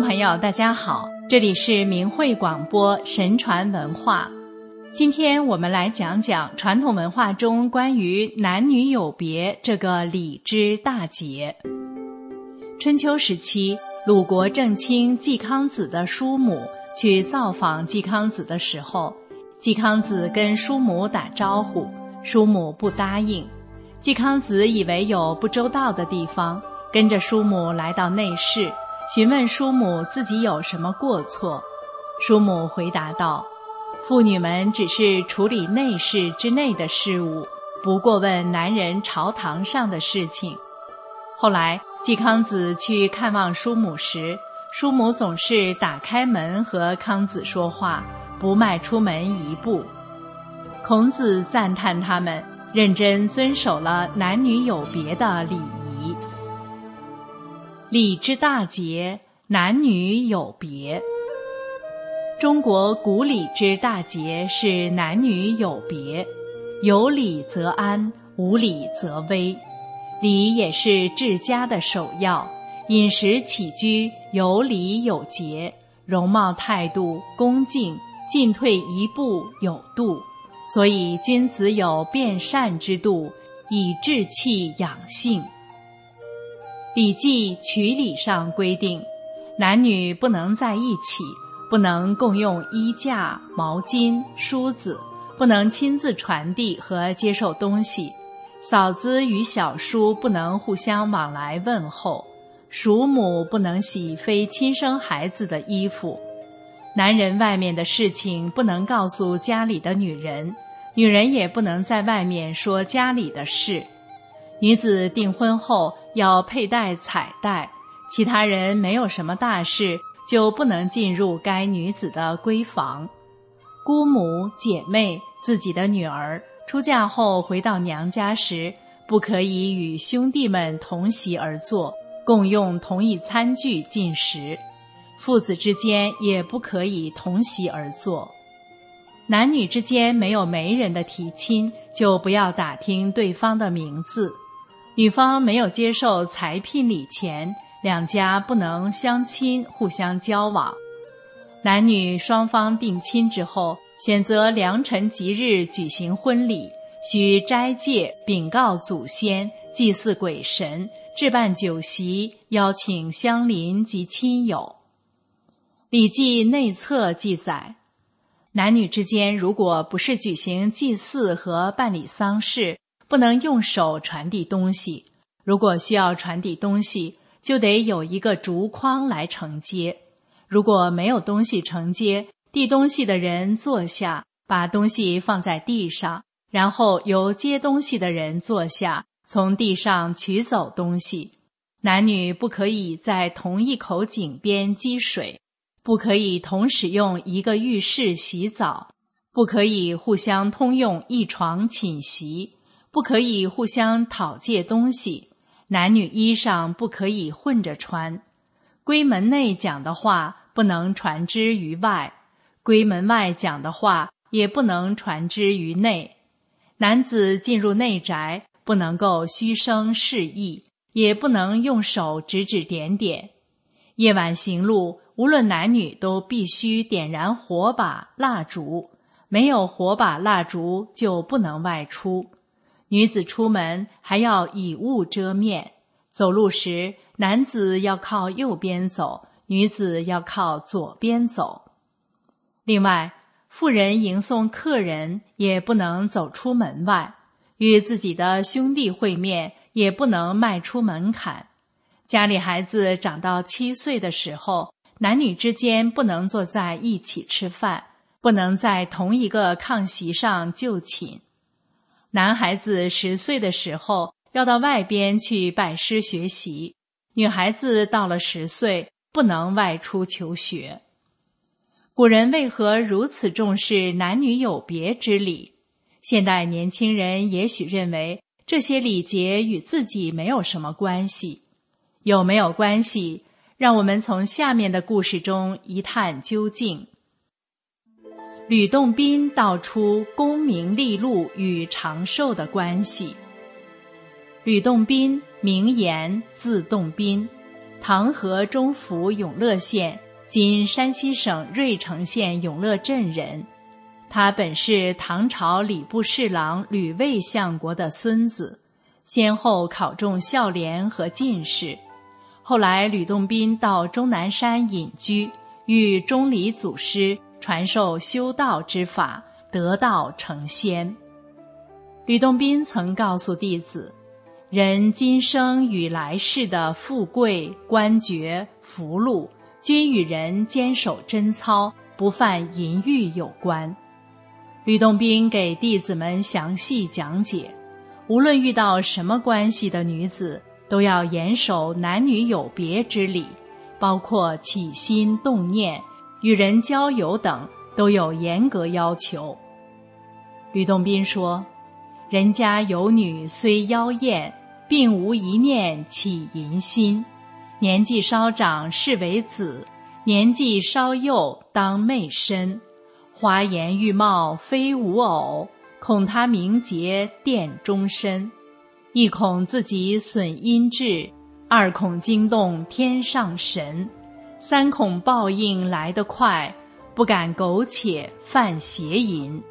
朋友，大家好，这里是明慧广播神传文化。今天我们来讲讲传统文化中关于男女有别这个礼之大节。春秋时期，鲁国正卿季康子的叔母去造访季康子的时候，季康子跟叔母打招呼，叔母不答应。季康子以为有不周到的地方，跟着叔母来到内室。询问叔母自己有什么过错，叔母回答道：“妇女们只是处理内室之内的事务，不过问男人朝堂上的事情。”后来季康子去看望叔母时，叔母总是打开门和康子说话，不迈出门一步。孔子赞叹他们认真遵守了男女有别的礼仪。礼之大节，男女有别。中国古礼之大节是男女有别，有礼则安，无礼则危。礼也是治家的首要，饮食起居有礼有节，容貌态度恭敬，进退一步有度。所以君子有辨善之度，以治气养性。《礼记·曲礼》上规定，男女不能在一起，不能共用衣架、毛巾、梳子，不能亲自传递和接受东西。嫂子与小叔不能互相往来问候，叔母不能洗非亲生孩子的衣服。男人外面的事情不能告诉家里的女人，女人也不能在外面说家里的事。女子订婚后要佩戴彩带，其他人没有什么大事就不能进入该女子的闺房。姑母、姐妹、自己的女儿出嫁后回到娘家时，不可以与兄弟们同席而坐，共用同一餐具进食；父子之间也不可以同席而坐。男女之间没有媒人的提亲，就不要打听对方的名字。女方没有接受财聘礼前，两家不能相亲互相交往。男女双方定亲之后，选择良辰吉日举行婚礼，需斋戒、禀告祖先、祭祀鬼神、置办酒席、邀请乡邻及亲友。《礼记内册》记载，男女之间如果不是举行祭祀和办理丧事。不能用手传递东西，如果需要传递东西，就得有一个竹筐来承接。如果没有东西承接，递东西的人坐下，把东西放在地上，然后由接东西的人坐下，从地上取走东西。男女不可以在同一口井边积水，不可以同使用一个浴室洗澡，不可以互相通用一床寝席。不可以互相讨借东西，男女衣裳不可以混着穿。闺门内讲的话不能传之于外，闺门外讲的话也不能传之于内。男子进入内宅，不能够虚声示意，也不能用手指指点点。夜晚行路，无论男女都必须点燃火把、蜡烛，没有火把、蜡烛就不能外出。女子出门还要以物遮面，走路时男子要靠右边走，女子要靠左边走。另外，妇人迎送客人也不能走出门外，与自己的兄弟会面也不能迈出门槛。家里孩子长到七岁的时候，男女之间不能坐在一起吃饭，不能在同一个炕席上就寝。男孩子十岁的时候要到外边去拜师学习，女孩子到了十岁不能外出求学。古人为何如此重视男女有别之礼？现代年轻人也许认为这些礼节与自己没有什么关系，有没有关系？让我们从下面的故事中一探究竟。吕洞宾道出功名利禄与长寿的关系。吕洞宾名言，字洞宾，唐河中府永乐县（今山西省芮城县永乐镇）人。他本是唐朝礼部侍郎吕卫相国的孙子，先后考中孝廉和进士。后来吕洞宾到终南山隐居，遇钟离祖师传授修道之法，得道成仙。吕洞宾曾告诉弟子：“人今生与来世的富贵、官爵、福禄，均与人坚守贞操、不犯淫欲有关。”吕洞宾给弟子们详细讲解，无论遇到什么关系的女子，都要严守男女有别之礼，包括起心动念、与人交友等，都有严格要求。吕洞宾说：“人家有女虽妖艳，并无一念起淫心；年纪稍长是为子，年纪稍幼当媚身。”花颜玉貌非吾偶，恐他名节殿终身；一恐自己损阴质，二恐惊动天上神，三恐报应来得快，不敢苟且犯邪淫。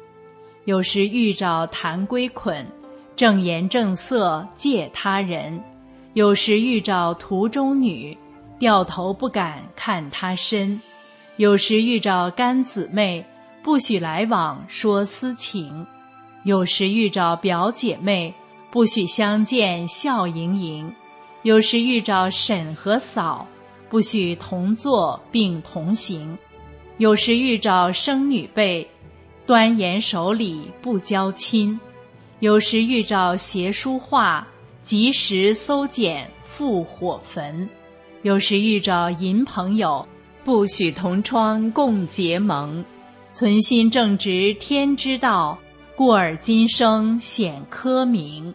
有时遇着谈归捆，正言正色借他人；有时遇着途中女，掉头不敢看他身；有时遇着干姊妹。不许来往说私情，有时遇着表姐妹，不许相见笑盈盈；有时遇着婶和嫂，不许同坐并同行；有时遇着生女辈，端严守礼不交亲；有时遇着邪书画，及时搜检复火焚；有时遇着淫朋友，不许同窗共结盟。存心正直天之道，故而今生显科名。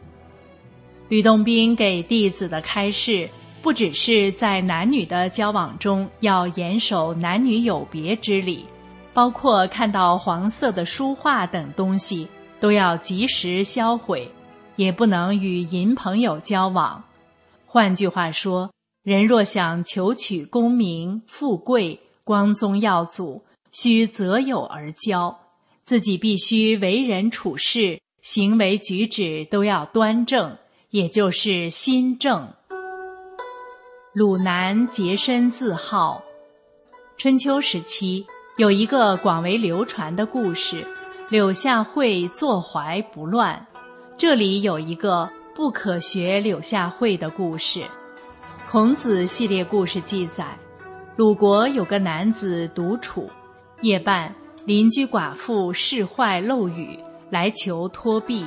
吕洞宾给弟子的开示，不只是在男女的交往中要严守男女有别之礼，包括看到黄色的书画等东西都要及时销毁，也不能与淫朋友交往。换句话说，人若想求取功名富贵、光宗耀祖。需择友而交，自己必须为人处事、行为举止都要端正，也就是心正。鲁南洁身自好。春秋时期有一个广为流传的故事：柳下惠坐怀不乱。这里有一个不可学柳下惠的故事。孔子系列故事记载，鲁国有个男子独处。夜半，邻居寡妇事坏漏雨，来求托庇。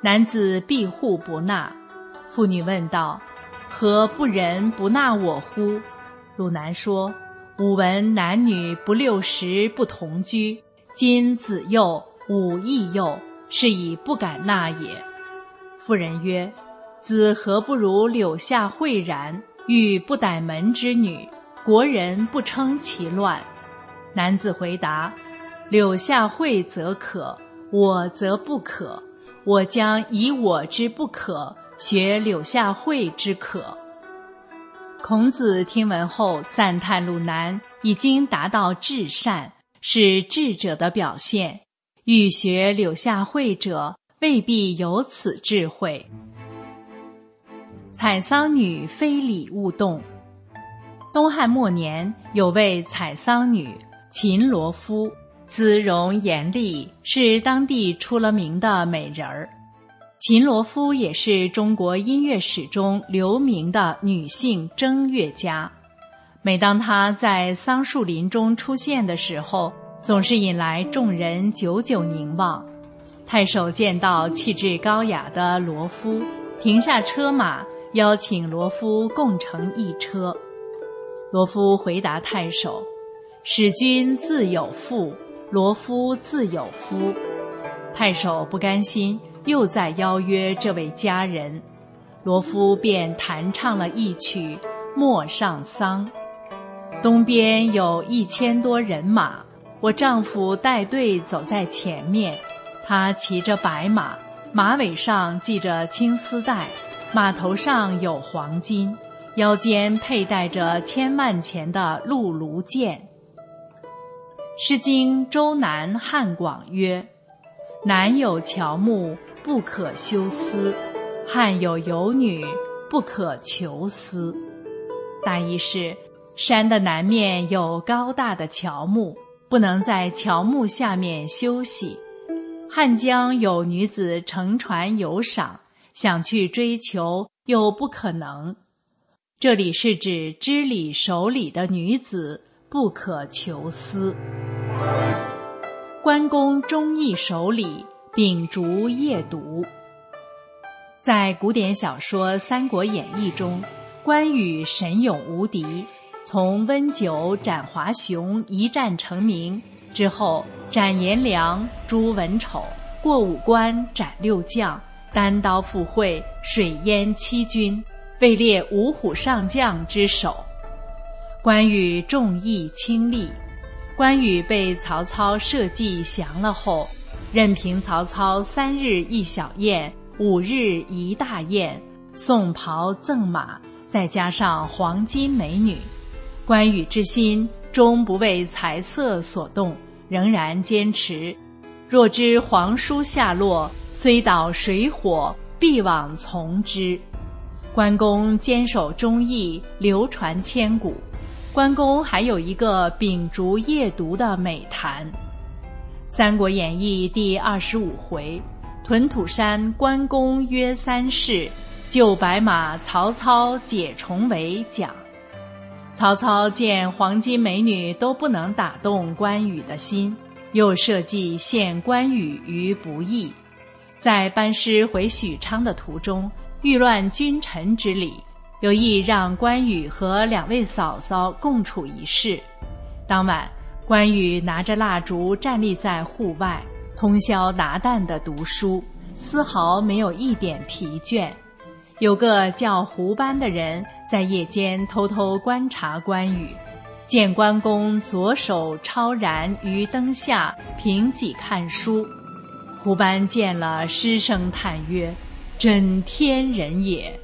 男子庇护不纳。妇女问道：“何不仁不纳我乎？”鲁南说：“吾闻男女不六十不同居，今子幼，吾亦幼，是以不敢纳也。”妇人曰：“子何不如柳下惠然？欲不逮门之女，国人不称其乱。”男子回答：“柳下惠则可，我则不可。我将以我之不可学柳下惠之可。”孔子听闻后赞叹鲁南已经达到至善，是智者的表现。欲学柳下惠者，未必有此智慧。采桑女非礼勿动。东汉末年，有位采桑女。秦罗夫，姿容艳丽，是当地出了名的美人儿。秦罗夫也是中国音乐史中留名的女性筝乐家。每当她在桑树林中出现的时候，总是引来众人久久凝望。太守见到气质高雅的罗夫，停下车马，邀请罗夫共乘一车。罗夫回答太守。使君自有妇，罗夫自有夫。太守不甘心，又在邀约这位佳人，罗夫便弹唱了一曲《陌上桑》。东边有一千多人马，我丈夫带队走在前面，他骑着白马，马尾上系着青丝带，马头上有黄金，腰间佩戴着千万钱的鹿卢剑。《诗经·周南·汉广》曰：“南有乔木，不可休思；汉有游女，不可求思。”大意是，山的南面有高大的乔木，不能在乔木下面休息；汉江有女子乘船游赏，想去追求又不可能。这里是指知礼守礼的女子不可求思。关公忠义守礼，秉烛夜读。在古典小说《三国演义》中。关羽神勇无敌，从温酒斩华雄一战成名之后，斩颜良、诛文丑，过五关斩六将，单刀赴会，水淹七军，位列五虎上将之首。关羽重义轻利，关羽被曹操设计降了后，任凭曹操三日一小宴，五日一大宴，送袍赠马。再加上黄金美女，关羽之心终不为财色所动，仍然坚持。若知皇叔下落，虽倒水火，必往从之。关公坚守忠义，流传千古。关公还有一个秉烛夜读的美谈，《三国演义》第二十五回，屯土山关公约三世。救白马，曹操解重围。讲，曹操见黄金美女都不能打动关羽的心，又设计陷关羽于不义。在班师回许昌的途中，欲乱君臣之礼，有意让关羽和两位嫂嫂共处一室。当晚，关羽拿着蜡烛站立在户外，通宵达旦地读书，丝毫没有一点疲倦。有个叫胡班的人在夜间偷偷观察关羽，见关公左手超然于灯下，凭几看书。胡班见了，失声叹曰：“真天人也。”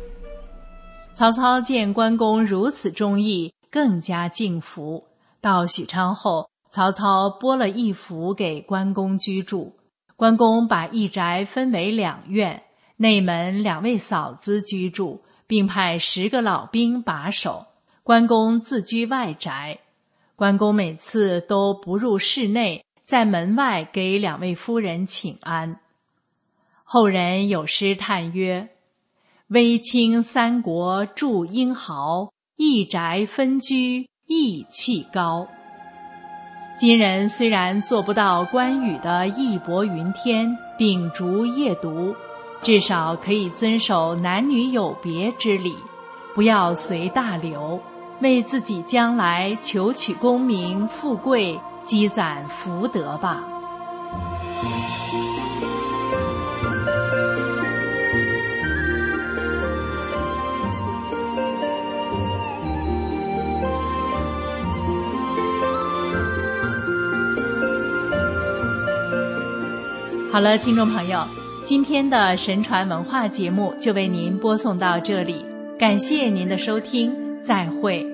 曹操见关公如此忠义，更加敬服。到许昌后，曹操拨了一府给关公居住，关公把一宅分为两院。内门两位嫂子居住，并派十个老兵把守。关公自居外宅。关公每次都不入室内，在门外给两位夫人请安。后人有诗叹曰：“威清三国著英豪，一宅分居义气高。”今人虽然做不到关羽的义薄云天，秉烛夜读。至少可以遵守男女有别之礼，不要随大流，为自己将来求取功名富贵、积攒福德吧。好了，听众朋友。今天的神传文化节目就为您播送到这里，感谢您的收听，再会。